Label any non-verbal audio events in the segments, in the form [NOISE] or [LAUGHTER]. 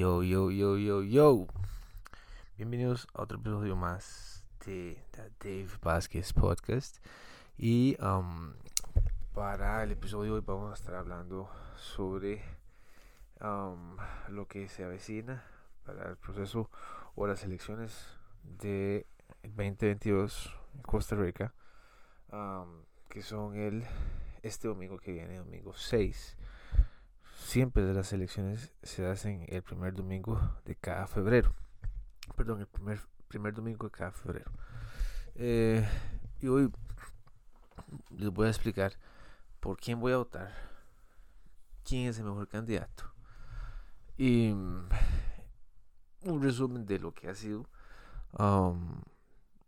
Yo, yo, yo, yo, yo. Bienvenidos a otro episodio más de Dave Vázquez Podcast. Y um, para el episodio de hoy vamos a estar hablando sobre um, lo que se avecina para el proceso o las elecciones de 2022 en Costa Rica, um, que son el este domingo que viene, domingo 6 siempre de las elecciones se hacen el primer domingo de cada febrero. Perdón, el primer, primer domingo de cada febrero. Eh, y hoy les voy a explicar por quién voy a votar, quién es el mejor candidato. Y mm, un resumen de lo que ha sido um,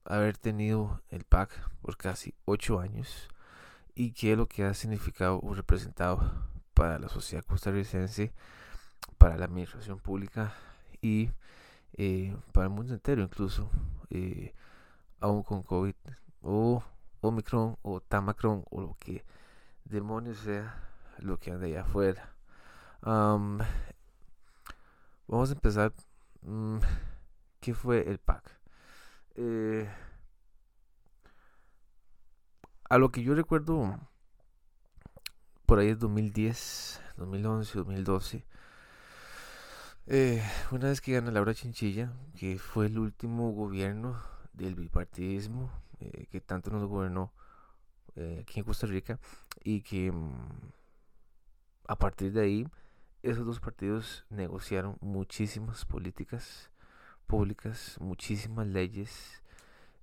haber tenido el PAC por casi ocho años y qué es lo que ha significado o representado para la sociedad costarricense, para la administración pública y eh, para el mundo entero incluso, eh, aún con COVID o Omicron o Tamacron o lo que demonios sea lo que anda allá afuera. vamos a empezar. Mm, ¿Qué fue el PAC? Eh, a lo que yo recuerdo por ahí es 2010, 2011, 2012. una vez que gana Laura Chinchilla, que fue el último gobierno del bipartidismo eh, que tanto nos gobernó eh, aquí en Costa Rica y que mm, a partir de ahí esos dos partidos negociaron muchísimas políticas públicas, muchísimas leyes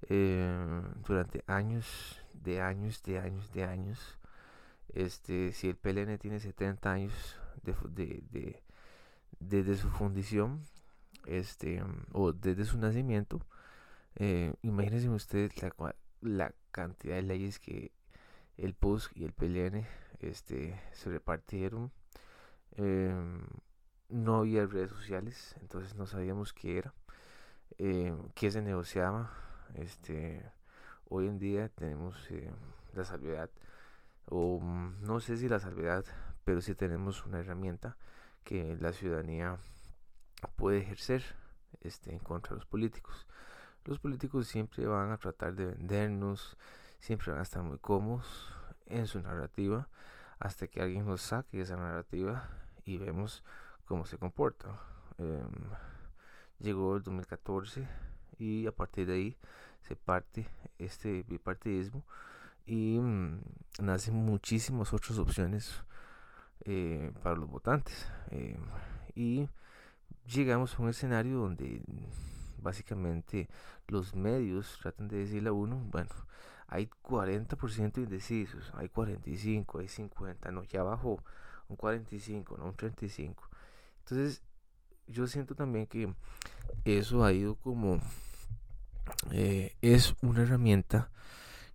eh, durante años, de años, de años, de años. Este, si el PLN tiene 70 años de, desde su fundición, este, o desde su nacimiento, eh, imagínense ustedes la, cantidad de leyes que el PUSC y el PLN este, se repartieron. Em, no había redes sociales, entonces no sabíamos qué era, eh, qué se negociaba. Este, hoy en día tenemos eh, la salvedad o mm, no sé si la salvedad, pero sí tenemos una herramienta que la ciudadanía puede ejercer este, en contra de los políticos. Los políticos siempre van a tratar de vendernos, siempre van a estar muy cómodos en su narrativa, hasta que alguien nos saque esa narrativa y vemos cómo se comporta. Em, llegó el 2014 y a partir de ahí se parte este bipartidismo y mm, nacen muchísimas otras opciones eh, para los votantes. Eh, y llegamos a un escenario donde básicamente los medios tratan de decirle a uno, bueno, hay 40% indecisos, hay 45, hay 50, no, ya bajó un 45, no un 35. Entonces, yo siento también que eso ha ido como, eh, es una herramienta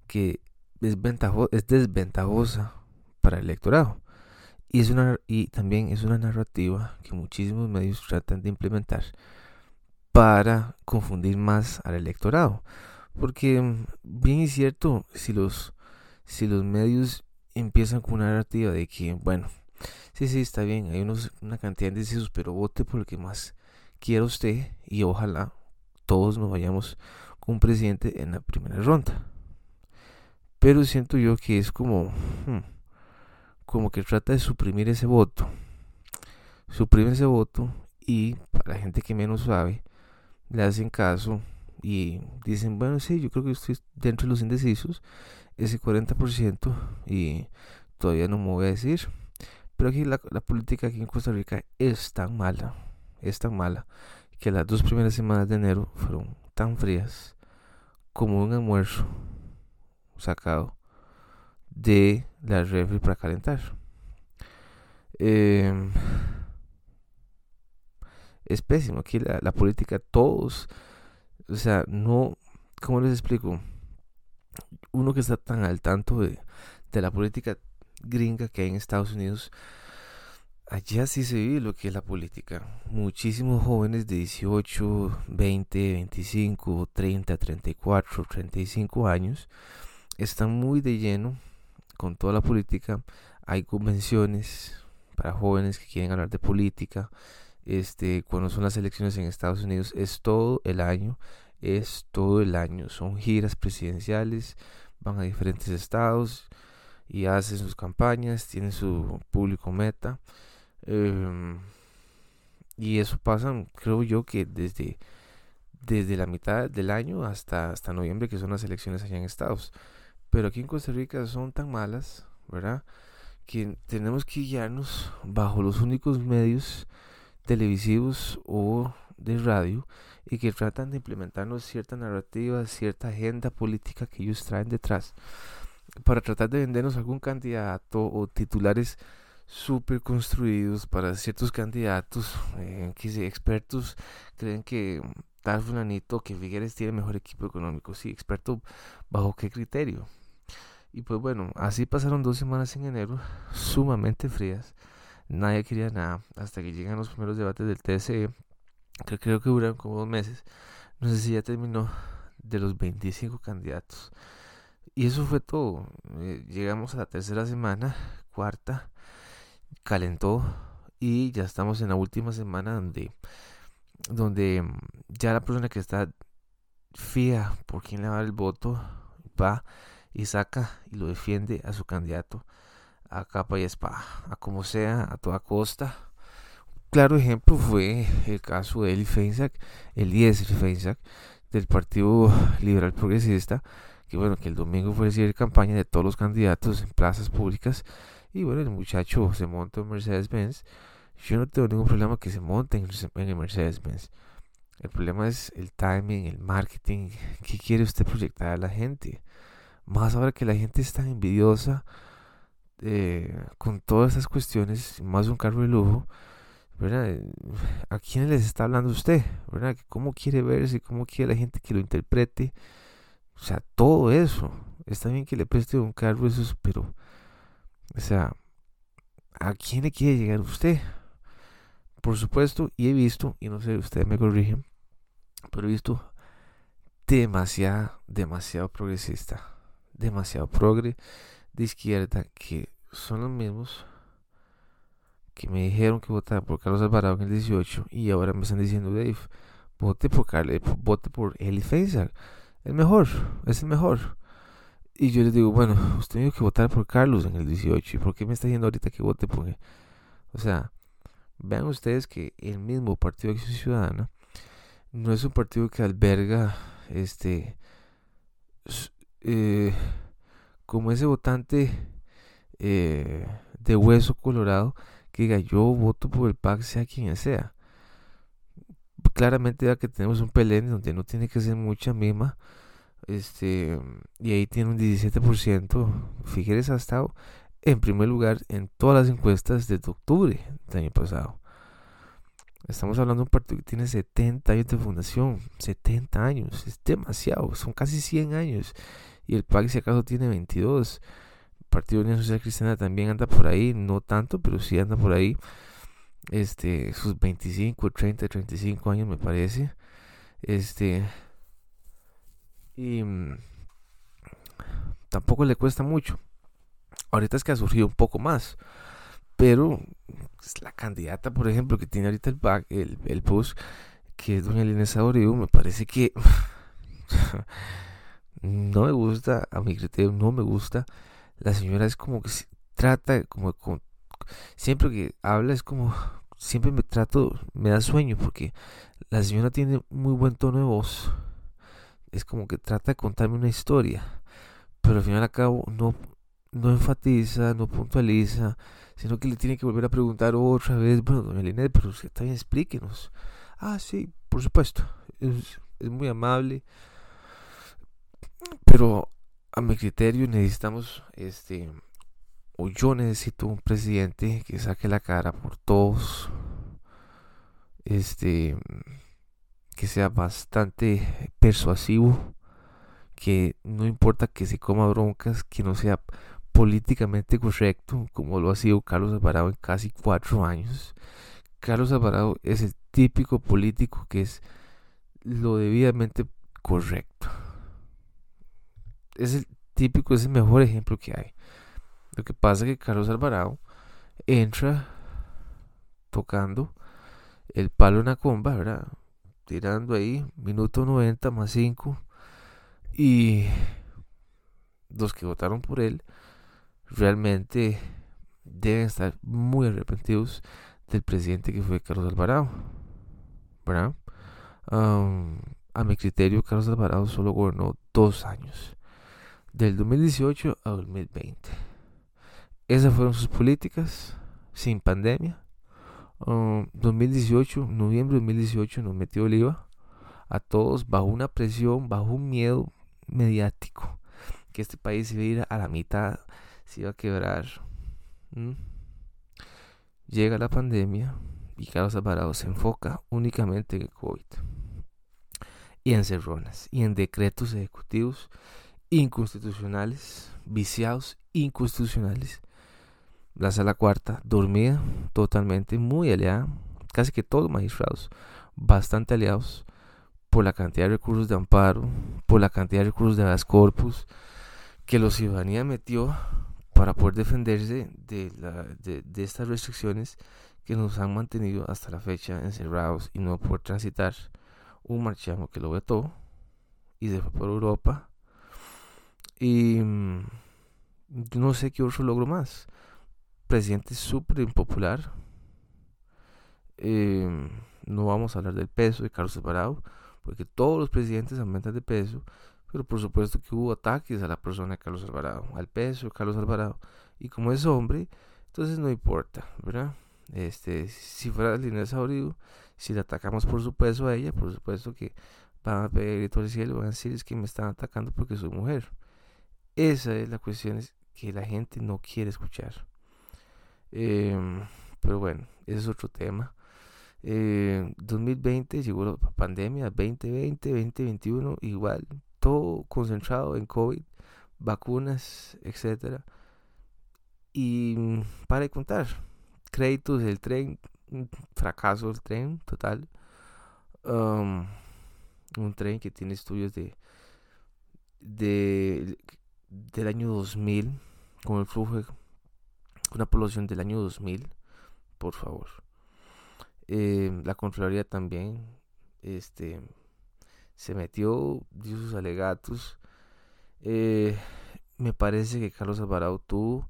que es desventajosa para el electorado. Y, es una, y también es una narrativa que muchísimos medios tratan de implementar para confundir más al electorado. Porque mm, bien es cierto, si los, si los medios empiezan con una narrativa de que, bueno, sí, sí, está bien, hay unos, una cantidad de indecisos, pero vote por lo que más quiera usted y ojalá todos nos vayamos con un presidente en la primera ronda. Pero siento yo que es como, hmm, como que trata de suprimir ese voto. Suprime ese voto y para la gente que menos sabe, le hacen caso y dicen, bueno, sí, yo creo que estoy dentro de los indecisos, ese 40% y todavía no me voy a decir. Pero aquí la, la política aquí en Costa Rica es tan mala, es tan mala, que las dos primeras semanas de enero fueron tan frías como un almuerzo sacado de la refri para calentar. Em, es pésimo. Aquí la, política, todos, o sea, no, ¿cómo les explico? Uno que está tan al tanto de, de la política gringa que hay en Estados Unidos, allá sí se vive lo que es la política. Muchísimos jóvenes de 18, 20, 25, 30, 34, 35 años están muy de lleno con toda la política. Hay convenciones para jóvenes que quieren hablar de política. este, cuando son las elecciones en Estados Unidos, es todo el año, es todo el año, son giras presidenciales, van a diferentes estados y hacen sus campañas, tienen su público meta. Em, y eso pasa, creo yo, que desde, desde la mitad del año hasta, hasta noviembre, que son las elecciones allá en Estados. Pero aquí en Costa Rica son tan malas, ¿verdad? Que tenemos que guiarnos bajo los únicos medios televisivos o de radio y que tratan de implementarnos cierta narrativa, cierta agenda política que ellos traen detrás para tratar de vendernos algún candidato o titulares súper construidos para ciertos candidatos eh, que expertos creen que tal fulanito que Figueres tiene mejor equipo económico sí experto bajo qué criterio y pues bueno así pasaron dos semanas en enero [LAUGHS] sumamente frías. Nadie quería nada hasta que llegan los primeros debates del TSE que creo que duran como dos meses. No sé si ya terminó de los 25 candidatos. Y eso fue todo. Eh, llegamos a la tercera semana cuarta calentó. Y ya estamos en la última semana donde, donde mm, ya la persona que está fía por quién le va el voto va y saca y lo defiende a su candidato a capa y espada, a como sea, a toda costa. Claro ejemplo fue el caso de Eli Feinsack, Eliezer Feinsack, del Partido Liberal Progresista, que bueno, que el domingo fue decir campaña de todos los candidatos en plazas públicas y bueno, el muchacho se monta en Mercedes-Benz. Yo no tengo ningún problema que se monte en el Mercedes-Benz. El problema es el timing, el marketing. ¿Qué quiere usted proyectar a la gente? Más ahora que la gente es tan envidiosa eh, con todas esas cuestiones, más un carro de lujo. ¿A quién les está hablando usted? ¿verdad? ¿Cómo quiere verse? ¿Cómo quiere la gente que lo interprete? O sea, todo eso. Está bien que le preste un carro, eso, pero o sea, ¿a quién le quiere llegar usted? Por supuesto, y he visto, y no sé, ustedes me corrigen, pero he visto demasiado, demasiado progresista, demasiado progre de izquierda, que son los mismos que me dijeron que votara por Carlos Alvarado en el 18 y ahora me están diciendo, Dave, vote por, Carlos, vote por Eli Faisal, el mejor, es el mejor. Y yo les digo, bueno, usted tiene que votar por Carlos en el 18. ¿Y por qué me está diciendo ahorita que vote por él? O sea, vean ustedes que el mismo Partido de Acción Ciudadana no es un partido que alberga este eh, como ese votante eh, de hueso colorado que diga yo voto por el PAC sea quien sea claramente ya que tenemos un PLN donde no tiene que ser mucha misma este, y ahí tiene un 17%. Figueres ha estado en primer lugar en todas las encuestas desde octubre del año pasado. Estamos hablando de un partido que tiene 70 años de fundación. 70 años. Es demasiado. Son casi 100 años. Y el PAC si acaso tiene 22. El Partido Unión Social Cristiana también anda por ahí. No tanto, pero sí anda por ahí. Este, sus 25, 30, 35 años me parece. Este, y mm, tampoco le cuesta mucho. Ahorita es que ha surgido un poco más. Pero pues, la candidata, por ejemplo, que tiene ahorita el, back, el, el post, que es doña Elena Saborío, me parece que [LAUGHS] no me gusta, a mi criterio no me gusta. La señora es como que trata, como, siempre que habla es como, siempre me trato, me da sueño porque la señora tiene muy buen tono de voz es como que trata de contarme una historia, pero al final y al cabo no, no enfatiza, no puntualiza, sino que le tiene que volver a preguntar otra vez, bueno, doña Linet, pero usted también explíquenos. Ah, sí, por supuesto, es, es muy amable, pero a mi criterio necesitamos, este, o yo necesito un presidente que saque la cara por todos, este que sea bastante persuasivo, que no importa que se coma broncas, que no sea políticamente correcto, como lo ha sido Carlos Alvarado en casi cuatro años. Carlos Alvarado es el típico político que es lo debidamente correcto. Es el típico, es el mejor ejemplo que hay. Lo que pasa es que Carlos Alvarado entra tocando el palo en la comba, ¿verdad? Tirando ahí, minuto 90 más 5. Y los que votaron por él realmente deben estar muy arrepentidos del presidente que fue Carlos Alvarado. ¿Verdad? a mi criterio, Carlos Alvarado solo gobernó dos años, del 2018 a 2020. Esas fueron sus políticas, sin pandemia. 2018, noviembre de 2018, nos metió el IVA a todos bajo una presión, bajo un miedo mediático, que este país iba a ir a la mitad, se iba a quebrar. Llega la pandemia y Carlos Alvarado se enfoca únicamente en el COVID y en cerronas y en decretos ejecutivos inconstitucionales, viciados, inconstitucionales. La sala cuarta, dormida, totalmente, muy aliada, casi que todos magistrados, bastante aliados por la cantidad de recursos de amparo, por la cantidad de recursos de las corpus que la ciudadanía metió para poder defenderse de, estas restricciones que nos han mantenido hasta la fecha encerrados y no poder transitar un marciano que lo vetó y se fue por Europa. Y mm, no sé qué otro logro más. Presidente súper impopular. Em, no vamos a hablar del peso de Carlos Alvarado, porque todos los presidentes aumentan de peso, pero por supuesto que hubo ataques a la persona de Carlos Alvarado, al peso de Carlos Alvarado. Y como es hombre, entonces no importa, ¿verdad? Este, si fuera Línea Saurido, si le atacamos por su peso a ella, por supuesto que van a pedir todo el cielo, van a decir es que me están atacando porque soy mujer. Esa es la cuestión que la gente no quiere escuchar. Em, pero bueno, ese es otro tema. 2020 em, llegó la pandemia, 2020, 2021, igual, todo concentrado en COVID, vacunas, etcétera. Y mm, para contar, créditos del tren, fracaso del tren total. Um, un tren que tiene estudios de, de del año 2000 con el flujo una población del año 2000 por favor eh, la Contraloría también este se metió dio sus alegatos eh, me parece que Carlos Alvarado tuvo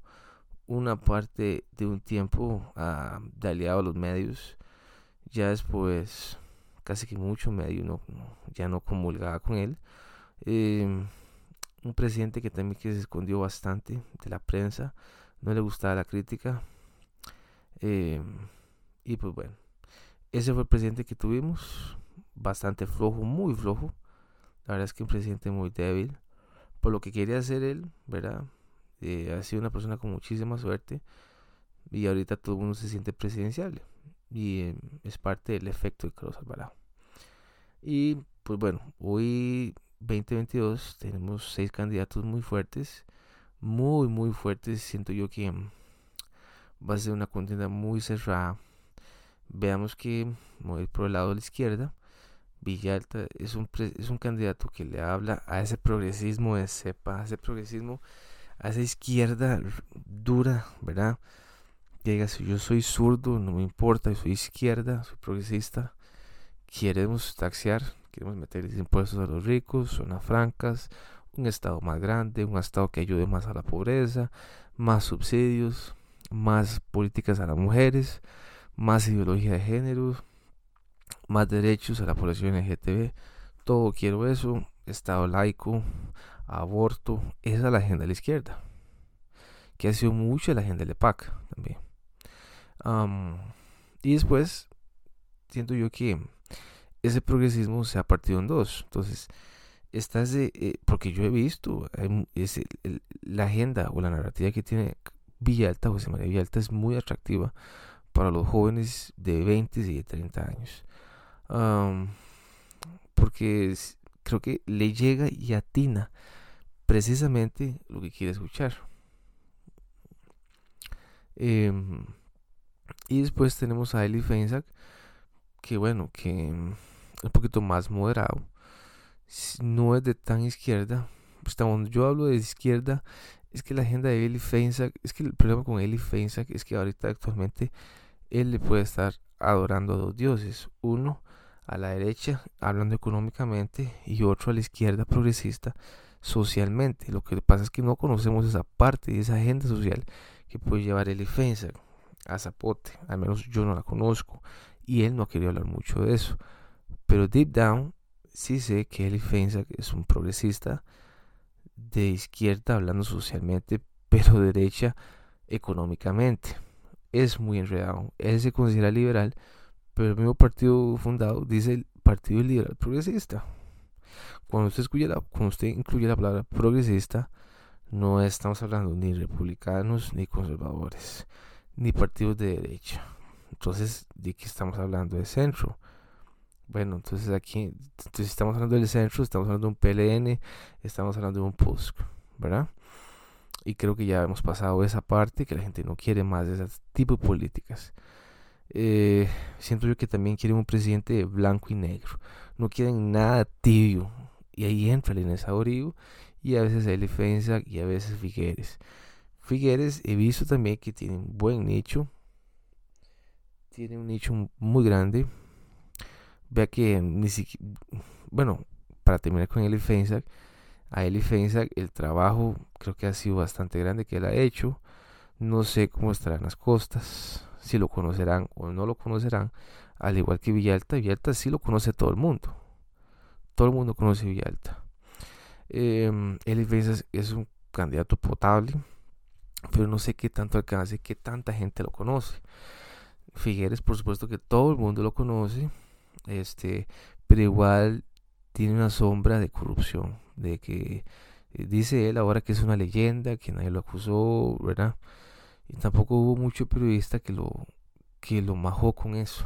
una parte de un tiempo uh, de aliado a los medios. Ya después, casi que mucho medio no, ya no comulgaba con él. Em, un presidente que también que se escondió bastante de la prensa, no le gustaba la crítica. Em, y pues bueno, ese fue el presidente que tuvimos, bastante flojo, muy flojo. La verdad es que un presidente muy débil. Por lo que quería hacer él, ¿verdad? Eh, ha sido una persona con muchísima suerte y ahorita todo el mundo se siente presidencial y em, es parte del efecto de Carlos Alvarado. Y pues bueno, hoy 2022 tenemos seis candidatos muy fuertes, muy muy fuertes. Siento yo que em, va a ser una contienda muy cerrada. Veamos que voy por el lado de la izquierda. Villalta es un, es un candidato que le habla a ese progresismo de cepa, a ese progresismo a esa izquierda dura, ¿verdad? Que diga, si yo soy zurdo, no me importa, soy izquierda, soy progresista, queremos taxear, queremos meter impuestos a los ricos, zonas francas, un estado más grande, un estado que ayude más a la pobreza, más subsidios, más políticas a las mujeres, más ideología de género, más derechos a la población LGTB, todo quiero eso, estado laico, aborto, esa es la agenda de la izquierda, que ha sido mucho la agenda de PAC también. y después, siento yo que ese progresismo se ha partido en dos. Entonces, esta es eh, porque yo he visto la agenda o la narrativa que tiene Villalta, José María Villalta, es muy atractiva para los jóvenes de 20 y de 30 años. porque creo que le llega y atina precisamente lo que quiere escuchar. Em, y después tenemos a Eli Feinsack, que bueno, que un poquito más moderado. No es de tan izquierda. Pues cuando yo hablo de izquierda, es que la agenda de Eli Feinsack, es que el problema con Eli Feinsack es que ahorita actualmente él le puede estar adorando a dos dioses, uno a la derecha hablando económicamente y otro a la izquierda progresista socialmente. Lo que pasa es que no conocemos esa parte de esa agenda social que puede llevar el defensa a Zapote, al menos yo no la conozco y él no ha querido hablar mucho de eso. Pero deep down sí sé que Eli Feinsack es un progresista de izquierda hablando socialmente, pero derecha económicamente. Es muy enredado. Él se considera liberal, pero el mismo partido fundado dice el Partido Liberal Progresista. Cuando usted, la, cuando usted incluye la palabra progresista, no estamos hablando ni republicanos ni conservadores, ni partidos de derecha. Entonces, ¿de qué estamos hablando? De centro. Bueno, entonces aquí, entonces estamos hablando del centro, estamos hablando de un PLN, estamos hablando de un PUSC, ¿verdad? Y creo que ya hemos pasado esa parte, que la gente no quiere más de ese tipo de políticas. Eh, siento yo que también quieren un presidente blanco y negro. No quieren nada tibio. Y ahí entra el Inés y a veces el defensa y a veces Figueres. Figueres he visto también que tiene un buen nicho. Tiene un nicho muy grande Vea que ni siquiera, bueno, para terminar con Eli Feinsack, a Eli Feinsack el trabajo creo que ha sido bastante grande que él ha hecho. No sé cómo estarán las costas, si lo conocerán o no lo conocerán, al igual que Villalta. Villalta sí lo conoce todo el mundo. Todo el mundo conoce Villalta. Eh, Eli Feinsack es un candidato potable, pero no sé qué tanto alcance, qué tanta gente lo conoce. Figueres, por supuesto que todo el mundo lo conoce este, pero igual tiene una sombra de corrupción, de que eh, dice él ahora que es una leyenda, que nadie lo acusó, ¿verdad? Y tampoco hubo mucho periodista que lo que lo majó con eso.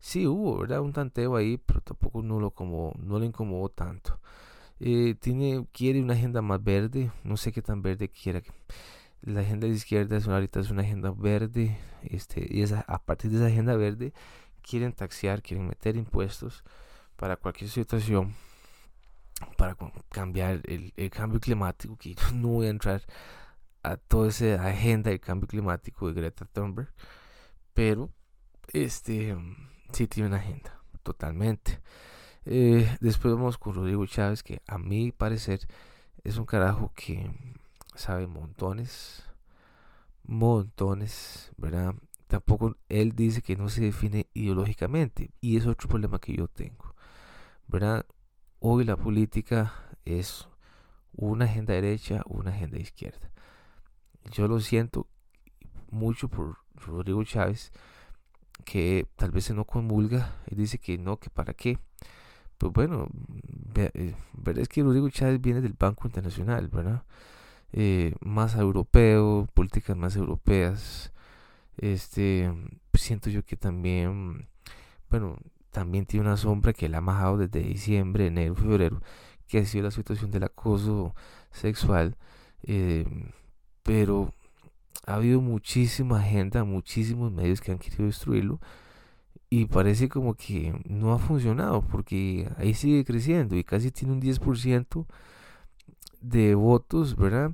Sí hubo, ¿verdad? Un tanteo ahí, pero tampoco no lo como no le incomodó tanto. Eh, tiene quiere una agenda más verde, no sé qué tan verde quiera. La agenda de izquierda es una, ahorita es una agenda verde, este, y a partir de esa agenda verde quieren taxear, quieren meter impuestos para cualquier situación, para cambiar el, cambio climático, que no voy a entrar a toda esa agenda del cambio climático de Greta Thunberg, pero este sí tiene una agenda, totalmente. Eh, después vamos con Rodrigo Chávez, que a mi parecer es un carajo que sabe montones, montones, ¿verdad? Tampoco él dice que no se define ideológicamente y es otro problema que yo tengo. ¿Verdad? Hoy la política es una agenda derecha una agenda izquierda. Yo lo siento mucho por Rodrigo Chávez, que tal vez se no comulga y dice que no, que para qué. Pues bueno, eh, verdad es que Rodrigo Chávez viene del Banco Internacional, ¿verdad? Eh, más europeo, políticas más europeas, este, siento yo que también, bueno, también tiene una sombra que él ha majado desde diciembre, enero, febrero, que ha sido la situación del acoso sexual. Eh, pero ha habido muchísima agenda, muchísimos medios que han querido destruirlo y parece como que no ha funcionado porque ahí sigue creciendo y casi tiene un 10% de votos, ¿verdad?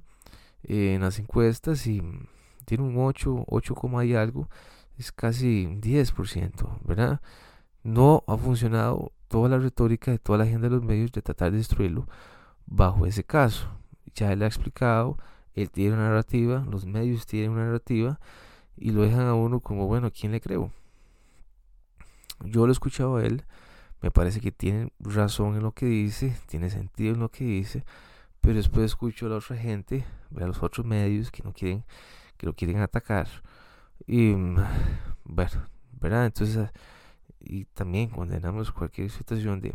en las encuestas y tiene un 8, 8, y algo, es casi 10%, ¿verdad? No ha funcionado toda la retórica de toda la agenda de los medios de tratar de destruirlo bajo ese caso. Ya él ha explicado, él tiene una narrativa, los medios tienen una narrativa y lo dejan a uno como, bueno, ¿quién le creo? Yo lo he escuchado a él, me parece que tiene razón en lo que dice, tiene sentido en lo que dice, pero después escucho a la otra gente, a los otros medios que no quieren que lo quieren atacar. Y mm, [SIGHS] bueno, ¿verdad? Entonces, y también condenamos cualquier situación de,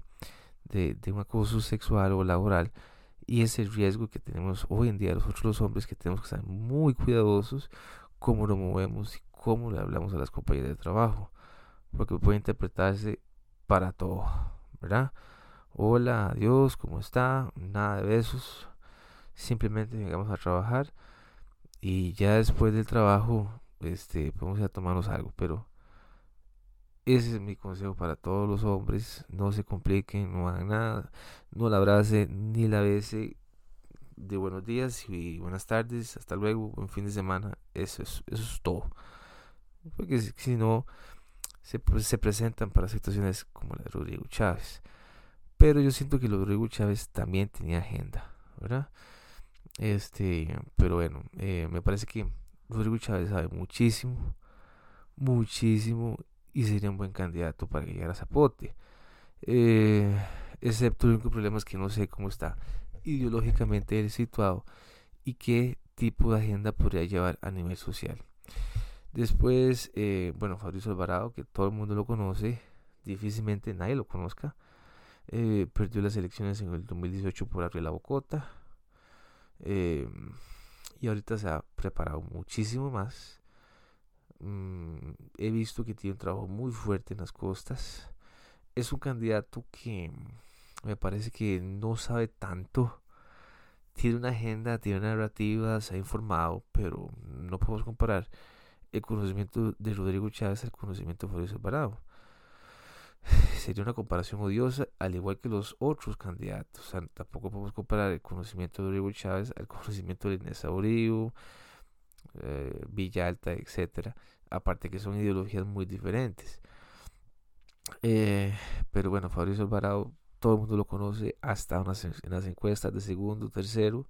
de, un acoso sexual o laboral. Y ese riesgo que tenemos hoy en día nosotros los hombres, que tenemos que estar muy cuidadosos cómo lo movemos y cómo le hablamos a las compañeras de trabajo. Porque puede interpretarse para todo, ¿verdad? Hola, adiós, ¿cómo está? Nada de besos. Simplemente llegamos a trabajar y ya después del trabajo, este, ir a tomarnos algo. Pero ese es mi consejo para todos los hombres. No se compliquen, no hagan nada. No la abrace ni la bese. De buenos días y buenas tardes. Hasta luego. Buen fin de semana. Eso es, eso es todo. Porque si, no, se, pues, se presentan para situaciones como la de Rodrigo Chávez. Pero yo siento que Rodrigo Chávez también tenía agenda, ¿verdad? Este, pero bueno, eh, me parece que Rodrigo Chávez sabe muchísimo, muchísimo y sería un buen candidato para que llegara a Zapote. Eh, excepto el único problema es que no sé cómo está ideológicamente él situado y qué tipo de agenda podría llevar a nivel social. Después, eh, bueno, Fabrizio Alvarado, que todo el mundo lo conoce, difícilmente nadie lo conozca. Eh, perdió las elecciones en el 2018 por Arriela Bocota. Eh, y ahorita se ha preparado muchísimo más. Mm, he visto que tiene un trabajo muy fuerte en las costas. Es un candidato que me parece que no sabe tanto. Tiene una agenda, tiene una narrativa, se ha informado, pero no podemos comparar el conocimiento de Rodrigo Chávez al conocimiento de Fabrizio Alvarado. Sería una comparación odiosa, al igual que los otros candidatos. tampoco podemos comparar el conocimiento de Rodrigo Chávez al [LAUGHS] conocimiento de Inés Aurillo, eh, Villa Alta, etc. Aparte que son ideologías muy diferentes. Eh, pero bueno, Fabrizio Alvarado todo el mundo lo conoce, hasta en las encuestas de segundo, tercero,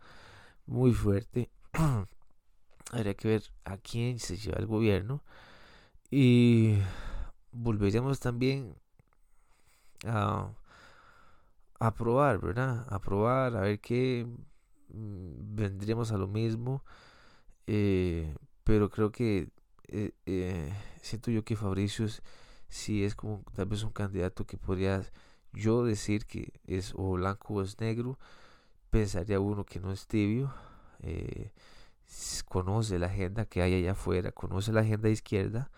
muy fuerte. [CLEARS THROAT] Habría que ver a quién se lleva el gobierno. Y volveríamos también a, a probar, ¿verdad? A probar, a ver qué mm, vendríamos a lo mismo. Eh, pero creo que eh, eh, siento yo que Fabricio sí es como tal vez un candidato que podría yo decir que es o blanco o es negro, pensaría uno que no es tibio, eh, conoce la agenda que hay allá afuera, conoce la agenda izquierda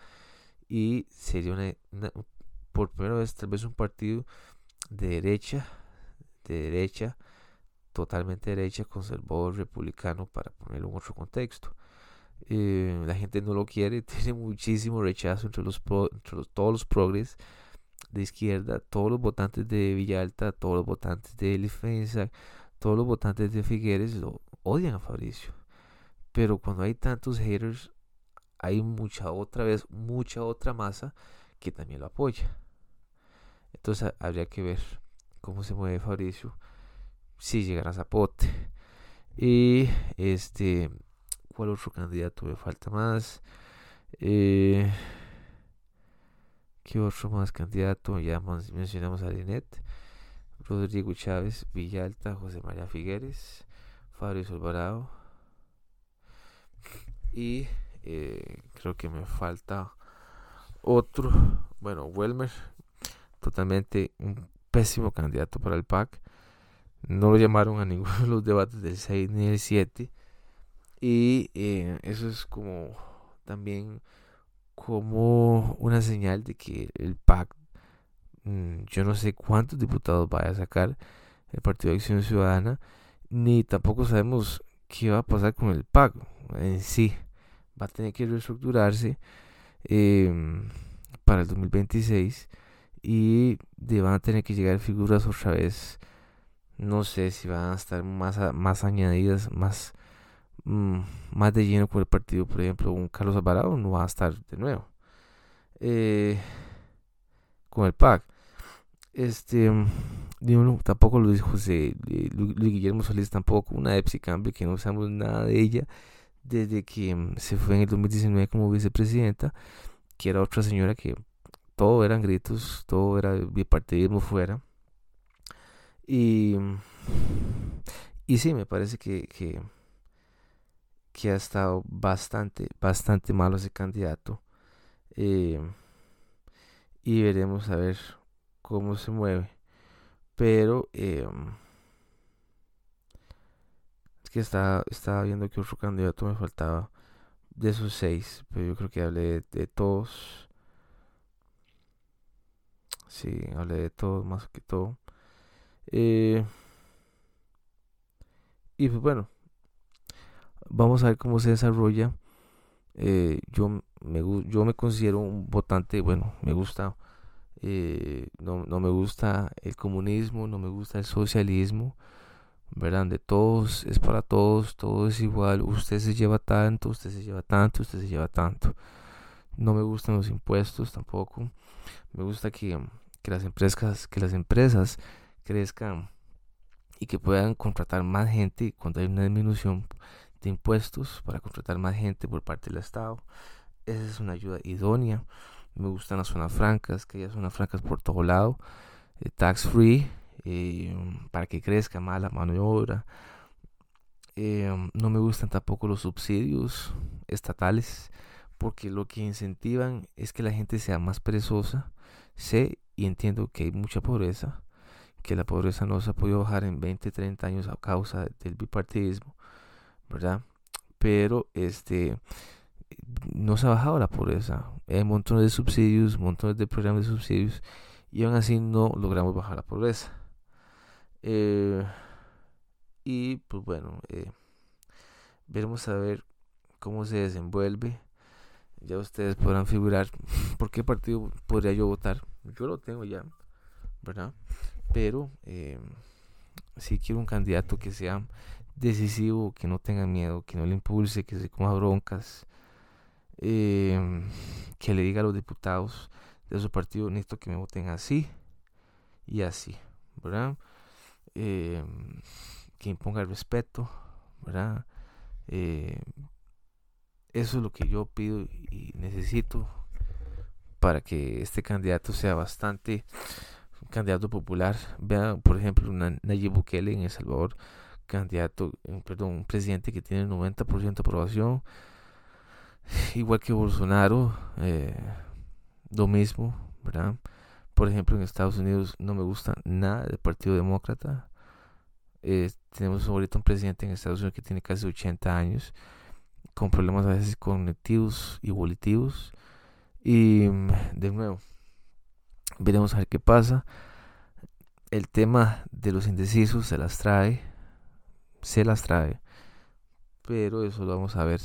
y sería una, por primera vez tal vez un partido de derecha, de derecha, totalmente derecha, conservador, republicano, para ponerlo en otro contexto. Eh, la gente no lo quiere, [LAUGHS] tiene muchísimo rechazo entre los, entre todos los progres de izquierda, todos los votantes de Villalta, todos los votantes de Defensa, todos los votantes de Figueres lo odian a Fabricio. Pero cuando hay tantos haters, hay mucha otra vez, mucha otra masa que también lo apoya. Entonces habría que ver cómo se mueve Fabricio si llegara a Zapote. Y este, ¿cuál otro candidato me falta más? Eh, ¿Qué otro más candidato? Ya mencionamos a Linet, Rodrigo Chávez, Villalta, José María Figueres, Fabio Alvarado. Y eh, creo que me falta otro. Bueno, Welmer, totalmente un pésimo candidato para el PAC. No lo llamaron a [LAUGHS] ninguno de los debates del 6 ni del 7. Y eh, eso es como también como una señal de que el PAC, mm, yo no sé cuántos diputados vaya a sacar el Partido de Acción Ciudadana, ni tampoco sabemos qué va a pasar con el PAC en sí. Va a tener que reestructurarse em, para el 2026 y van a tener que llegar figuras otra vez. No sé si van a estar más, más añadidas, más Mm, más de lleno con el partido, por ejemplo, un Carlos Alvarado no va a estar de nuevo. Eh, con el PAC. Este, tampoco lo dijo José Luis Guillermo Solís, tampoco una Epsi Cambio, que no sabemos nada de ella desde que mm, se fue en el 2019 como vicepresidenta, que era otra señora que todo eran gritos, todo era bipartidismo fuera. Y, y sí, me parece que, que ha estado bastante, bastante malo ese candidato. Eh, y veremos a ver cómo se mueve. Pero eh, es que estaba, estaba viendo que otro candidato me faltaba de esos seis. Pero yo creo que hablé de, todos. Sí, hablé de todos más que todo. Eh, y pues bueno, Vamos a ver cómo se desarrolla. Eh, yo, me, yo me considero un votante, bueno, me gusta, eh, no, no, me gusta el comunismo, no me gusta el socialismo, ¿verdad? De todos es para todos, todo es igual, usted se lleva tanto, usted se lleva tanto, usted se lleva tanto. No me gustan los impuestos tampoco. Me gusta que, que las empresas, que las empresas crezcan y que puedan contratar más gente cuando hay una disminución de impuestos para contratar más gente por parte del Estado. Esa es una ayuda idónea. Me gustan las zonas francas, que haya zonas francas por todo lado, eh, tax free, eh, para que crezca más la mano de obra. Eh, no me gustan tampoco los subsidios estatales, porque lo que incentivan es que la gente sea más perezosa. Sé y entiendo que hay mucha pobreza, que la pobreza no se ha podido bajar en 20, 30 años a causa del bipartidismo, ¿verdad? Pero este no se ha bajado la pobreza. Hay montones de subsidios, montones de programas de subsidios y aún así no logramos bajar la pobreza. Eh, y pues bueno, eh, veremos a ver cómo se desenvuelve. Ya ustedes podrán figurar [LAUGHS] por qué partido podría yo votar. Yo lo tengo ya, ¿verdad? Pero eh, si quiero un candidato que sea decisivo, que no tenga miedo, que no le impulse, que se coma broncas, eh, que le diga a los diputados de su partido, necesito que me voten así y así, ¿verdad? Eh, que imponga el respeto, ¿verdad? Eso es lo que yo pido y necesito para que este candidato sea bastante un candidato popular. Vean, por ejemplo, Nayib Bukele en El Salvador, candidato, eh, perdón, un presidente que tiene el 90% de aprobación, igual que Bolsonaro, eh, lo mismo, ¿verdad? Por ejemplo, en Estados Unidos no me gusta nada del Partido Demócrata. Tenemos ahorita un presidente en Estados Unidos que tiene casi 80 años, con problemas a veces cognitivos y volitivos. Y mm, de nuevo, veremos a ver qué pasa. El tema de los indecisos se las trae, se las trae, pero eso lo vamos a ver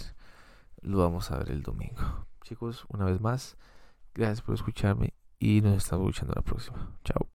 lo vamos a ver el domingo. Chicos, una vez más, gracias por escucharme y nos estamos escuchando la próxima. Chao.